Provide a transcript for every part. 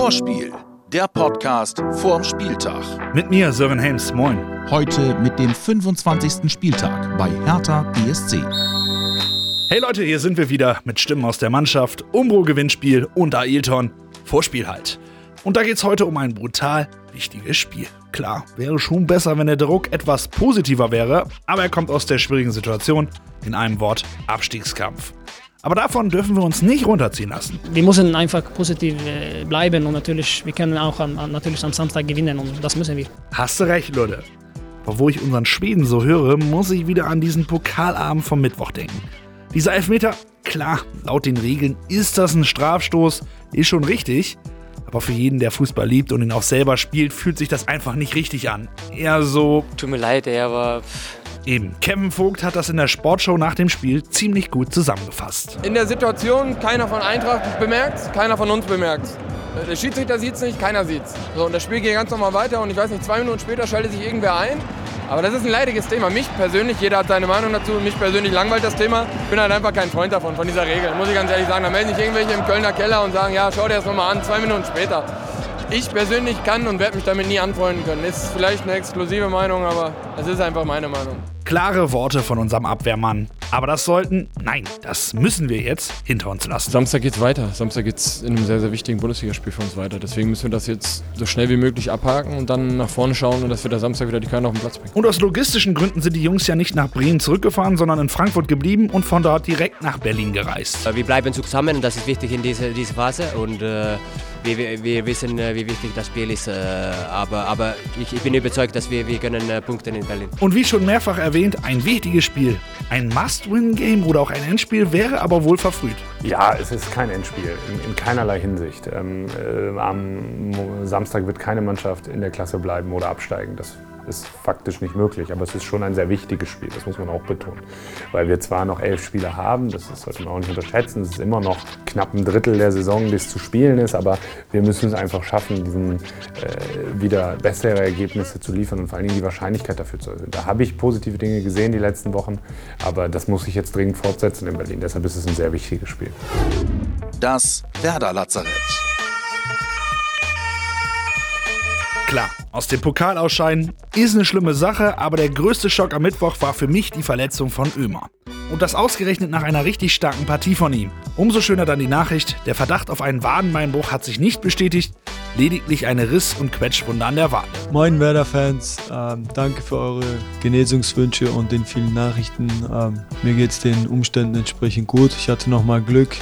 Vorspiel, der Podcast vorm Spieltag. Mit mir, Sören Helms, moin. Heute mit dem 25. Spieltag bei Hertha BSC. Hey Leute, hier sind wir wieder mit Stimmen aus der Mannschaft, Umbro-Gewinnspiel und Ailton. Vorspiel halt. Und da geht's heute um ein brutal wichtiges Spiel. Klar, wäre schon besser, wenn der Druck etwas positiver wäre, aber er kommt aus der schwierigen Situation. In einem Wort, Abstiegskampf. Aber davon dürfen wir uns nicht runterziehen lassen. Wir müssen einfach positiv äh, bleiben und natürlich, wir können auch am, natürlich am Samstag gewinnen und das müssen wir. Hast du recht, Leute. Aber wo ich unseren Schweden so höre, muss ich wieder an diesen Pokalabend vom Mittwoch denken. Dieser Elfmeter, klar, laut den Regeln ist das ein Strafstoß, ist schon richtig. Aber für jeden, der Fußball liebt und ihn auch selber spielt, fühlt sich das einfach nicht richtig an. Eher so. Tut mir leid, ey, aber Eben, Kevin Vogt hat das in der Sportshow nach dem Spiel ziemlich gut zusammengefasst. In der Situation, keiner von Eintracht bemerkt keiner von uns bemerkt Der Schiedsrichter sieht es nicht, keiner sieht es. So, und das Spiel geht ganz normal weiter und ich weiß nicht, zwei Minuten später schaltet sich irgendwer ein. Aber das ist ein leidiges Thema. Mich persönlich, jeder hat seine Meinung dazu, mich persönlich langweilt das Thema. Ich bin halt einfach kein Freund davon, von dieser Regel. Muss ich ganz ehrlich sagen. Da melden sich irgendwelche im Kölner Keller und sagen, ja, schau dir das nochmal an, zwei Minuten später. Ich persönlich kann und werde mich damit nie anfreunden können. Ist vielleicht eine exklusive Meinung, aber es ist einfach meine Meinung. Klare Worte von unserem Abwehrmann. Aber das sollten, nein, das müssen wir jetzt hinter uns lassen. Samstag geht's weiter. Samstag geht's in einem sehr, sehr wichtigen Bundesligaspiel für uns weiter. Deswegen müssen wir das jetzt so schnell wie möglich abhaken und dann nach vorne schauen und dass wir da Samstag wieder die Körner auf den Platz bringen. Und aus logistischen Gründen sind die Jungs ja nicht nach Bremen zurückgefahren, sondern in Frankfurt geblieben und von dort direkt nach Berlin gereist. wir bleiben zusammen und das ist wichtig in dieser, dieser Phase. Und äh, wir, wir, wissen, äh, wie wichtig das Spiel ist. Äh, aber, aber ich, ich bin überzeugt, dass wir, wir können äh, punkten in Berlin. Und wie schon mehrfach erwähnt, ein wichtiges Spiel. Ein Must-Win-Game oder auch ein Endspiel wäre aber wohl verfrüht. Ja, es ist kein Endspiel, in, in keinerlei Hinsicht. Ähm, äh, am Samstag wird keine Mannschaft in der Klasse bleiben oder absteigen. Das ist faktisch nicht möglich, aber es ist schon ein sehr wichtiges Spiel, das muss man auch betonen. Weil wir zwar noch elf Spieler haben, das sollte man auch nicht unterschätzen, es ist immer noch knapp ein Drittel der Saison, die es zu spielen ist, aber wir müssen es einfach schaffen, diesen, äh, wieder bessere Ergebnisse zu liefern und vor allen Dingen die Wahrscheinlichkeit dafür zu erhöhen. Da habe ich positive Dinge gesehen die letzten Wochen, aber das muss ich jetzt dringend fortsetzen in Berlin, deshalb ist es ein sehr wichtiges Spiel. Das Werder Lazarett. Klar, aus dem Pokal ausscheiden ist eine schlimme Sache, aber der größte Schock am Mittwoch war für mich die Verletzung von Ömer. Und das ausgerechnet nach einer richtig starken Partie von ihm. Umso schöner dann die Nachricht, der Verdacht auf einen Wadenbeinbruch hat sich nicht bestätigt, lediglich eine Riss- und Quetschwunde an der Wade. Moin Werder-Fans, ähm, danke für eure Genesungswünsche und den vielen Nachrichten. Ähm, mir geht es den Umständen entsprechend gut. Ich hatte nochmal Glück.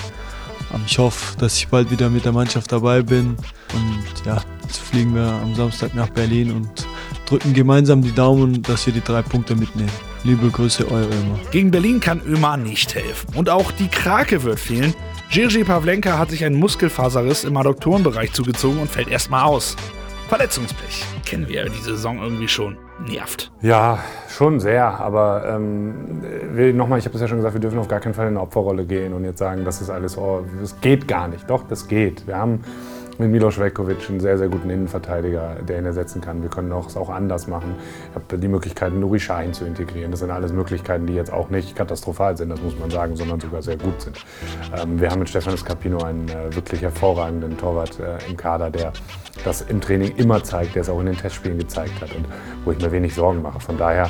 Ähm, ich hoffe, dass ich bald wieder mit der Mannschaft dabei bin. Und ja, Jetzt fliegen wir am Samstag nach Berlin und drücken gemeinsam die Daumen, dass wir die drei Punkte mitnehmen. Liebe Grüße, euer Ömer. Gegen Berlin kann Ömer nicht helfen. Und auch die Krake wird fehlen. Jirgi Pavlenka hat sich einen Muskelfaserriss im Adduktorenbereich zugezogen und fällt erstmal aus. Verletzungspech. Kennen wir ja diese Saison irgendwie schon. Nervt. Ja, schon sehr. Aber ähm, nochmal, ich habe es ja schon gesagt, wir dürfen auf gar keinen Fall in eine Opferrolle gehen und jetzt sagen, das ist alles, oh, das geht gar nicht. Doch, das geht. Wir haben mit Milos Vekovic einen sehr, sehr guten Innenverteidiger, der ihn ersetzen kann. Wir können es auch anders machen. Ich habe die Möglichkeit, Nuri Sahin zu integrieren. Das sind alles Möglichkeiten, die jetzt auch nicht katastrophal sind, das muss man sagen, sondern sogar sehr gut sind. Ähm, wir haben mit Stefan Scapino einen äh, wirklich hervorragenden Torwart äh, im Kader, der das im Training immer zeigt, der es auch in den Testspielen gezeigt hat und wo ich mir wenig Sorgen mache. Von daher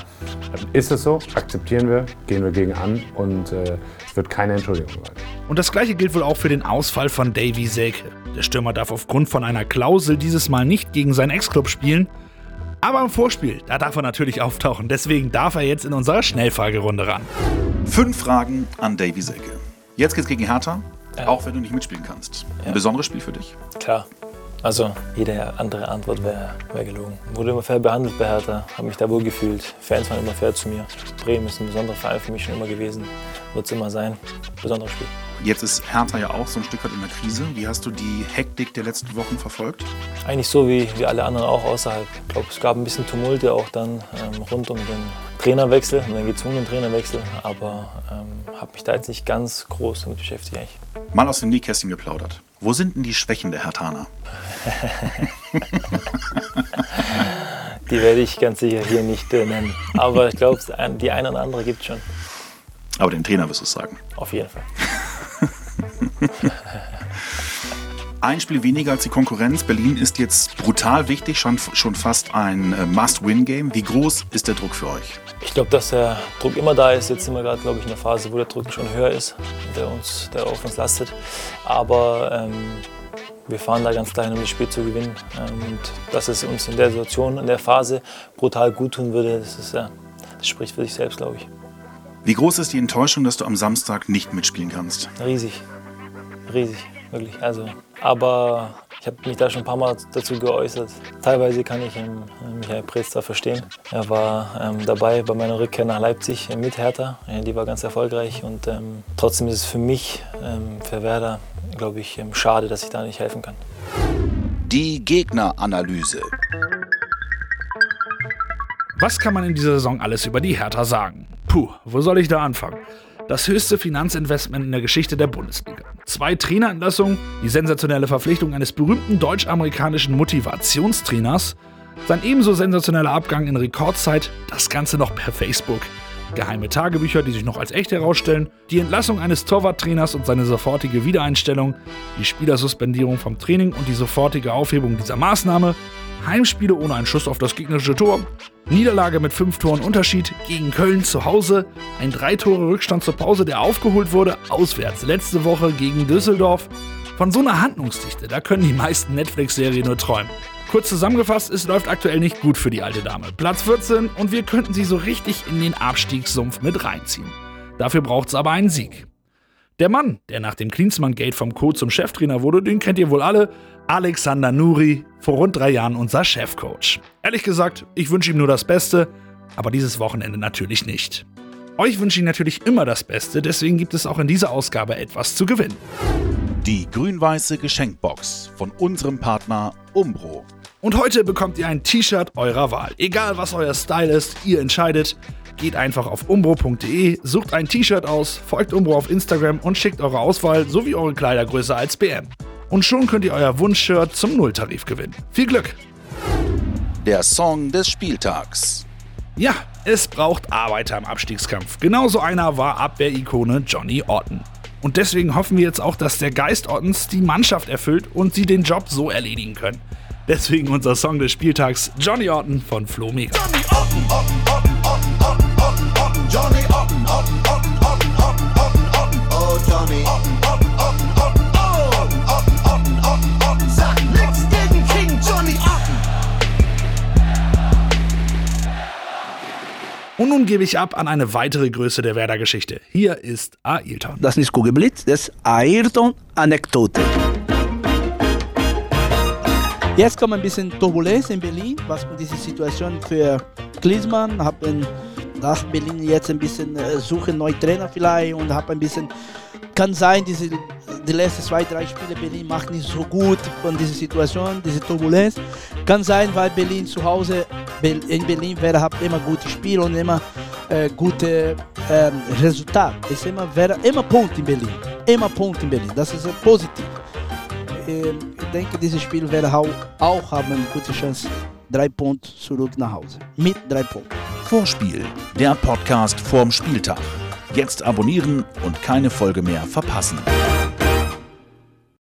äh, ist es so, akzeptieren wir, gehen wir gegen an und äh, es wird keine Entschuldigung sein. Und das gleiche gilt wohl auch für den Ausfall von Davy Selke. Der Stürmer darf aufgrund von einer Klausel dieses Mal nicht gegen seinen Ex-Club spielen. Aber im Vorspiel, da darf er natürlich auftauchen. Deswegen darf er jetzt in unserer Schnellfragerunde ran. Fünf Fragen an Davy Selke. Jetzt geht's gegen Hertha, ja. auch wenn du nicht mitspielen kannst. Ein ja. besonderes Spiel für dich? Klar. Also jede andere Antwort wäre wär gelogen. Wurde immer fair behandelt bei Hertha, habe mich da wohl gefühlt. Fans waren immer fair zu mir. Bremen ist ein besonderer Verein für mich schon immer gewesen. Wird es immer sein. Besonderes Spiel. Jetzt ist Hertha ja auch so ein Stück weit in der Krise. Wie hast du die Hektik der letzten Wochen verfolgt? Eigentlich so wie, wie alle anderen auch außerhalb. Ich glaube, es gab ein bisschen Tumulte auch dann ähm, rund um den Trainerwechsel, den gezwungenen Trainerwechsel. Aber ähm, habe mich da jetzt nicht ganz groß damit beschäftigt eigentlich. Mal aus dem Nähkästchen geplaudert. Wo sind denn die Schwächen der Hertaner? die werde ich ganz sicher hier nicht äh, nennen. Aber ich glaube, die eine oder andere gibt es schon. Aber den Trainer wirst du es sagen. Auf jeden Fall. Ein Spiel weniger als die Konkurrenz. Berlin ist jetzt brutal wichtig, schon, schon fast ein äh, Must-Win-Game. Wie groß ist der Druck für euch? Ich glaube, dass der Druck immer da ist. Jetzt sind wir gerade, glaube ich, in der Phase, wo der Druck schon höher ist, der, uns, der auf uns lastet. Aber ähm, wir fahren da ganz klein, um das Spiel zu gewinnen. Ähm, und dass es uns in der Situation, in der Phase brutal gut tun würde, das, ist, ja, das spricht für sich selbst, glaube ich. Wie groß ist die Enttäuschung, dass du am Samstag nicht mitspielen kannst? Riesig. Riesig, wirklich. Also, aber ich habe mich da schon ein paar Mal dazu geäußert. Teilweise kann ich ähm, Michael Preetz da verstehen. Er war ähm, dabei bei meiner Rückkehr nach Leipzig mit Hertha. Die war ganz erfolgreich und ähm, trotzdem ist es für mich, ähm, für Werder, glaube ich, ähm, schade, dass ich da nicht helfen kann. Die Gegneranalyse. Was kann man in dieser Saison alles über die Hertha sagen? Puh, wo soll ich da anfangen? Das höchste Finanzinvestment in der Geschichte der Bundesliga. Zwei Trainerentlassungen, die sensationelle Verpflichtung eines berühmten deutsch-amerikanischen Motivationstrainers, sein ebenso sensationeller Abgang in Rekordzeit, das Ganze noch per Facebook. Geheime Tagebücher, die sich noch als echt herausstellen, die Entlassung eines Torwarttrainers und seine sofortige Wiedereinstellung, die Spielersuspendierung vom Training und die sofortige Aufhebung dieser Maßnahme, Heimspiele ohne einen Schuss auf das gegnerische Tor, Niederlage mit fünf Toren Unterschied gegen Köln zu Hause, ein drei Tore Rückstand zur Pause, der aufgeholt wurde, auswärts letzte Woche gegen Düsseldorf. Von so einer Handlungsdichte, da können die meisten Netflix-Serien nur träumen. Kurz zusammengefasst, es läuft aktuell nicht gut für die alte Dame. Platz 14 und wir könnten sie so richtig in den Abstiegssumpf mit reinziehen. Dafür braucht es aber einen Sieg. Der Mann, der nach dem Klinsmann-Gate vom Co. zum Cheftrainer wurde, den kennt ihr wohl alle, Alexander Nuri, vor rund drei Jahren unser Chefcoach. Ehrlich gesagt, ich wünsche ihm nur das Beste, aber dieses Wochenende natürlich nicht. Euch wünsche ich natürlich immer das Beste, deswegen gibt es auch in dieser Ausgabe etwas zu gewinnen. Die grün-weiße Geschenkbox von unserem Partner Umbro. Und heute bekommt ihr ein T-Shirt eurer Wahl. Egal was euer Style ist, ihr entscheidet. Geht einfach auf umbro.de, sucht ein T-Shirt aus, folgt Umbro auf Instagram und schickt eure Auswahl sowie eure Kleidergröße als BM. Und schon könnt ihr euer Wunschshirt zum Nulltarif gewinnen. Viel Glück! Der Song des Spieltags. Ja, es braucht Arbeiter im Abstiegskampf. Genauso einer war Abwehrikone Johnny Orton. Und deswegen hoffen wir jetzt auch, dass der Geist Ottens die Mannschaft erfüllt und sie den Job so erledigen können. Deswegen unser Song des Spieltags Johnny Orton von Flo Mega. Johnny Orton, Orton, gebe ich ab an eine weitere Größe der Werder-Geschichte. Hier ist Ayrton. Das ist Kugelblitz, das Ayrton-Anekdote. Jetzt kommt ein bisschen Turbulenz in Berlin, was diese Situation für Klinsmann haben nach Berlin jetzt ein bisschen äh, suchen neue Trainer vielleicht und habe ein bisschen kann sein diese die letzten zwei drei Spiele Berlin macht nicht so gut von dieser Situation diese Turbulenz kann sein weil Berlin zu Hause in Berlin wäre hat immer gute Spiele und immer äh, gute ähm, Resultat ist immer wäre immer Punkt in Berlin immer Punkt in Berlin das ist äh, positiv ähm, ich denke, dieses Spiel werde auch, auch haben eine gute Chance, drei Punkte zurück nach Hause. Mit drei Punkten. Vorspiel, der Podcast vorm Spieltag. Jetzt abonnieren und keine Folge mehr verpassen.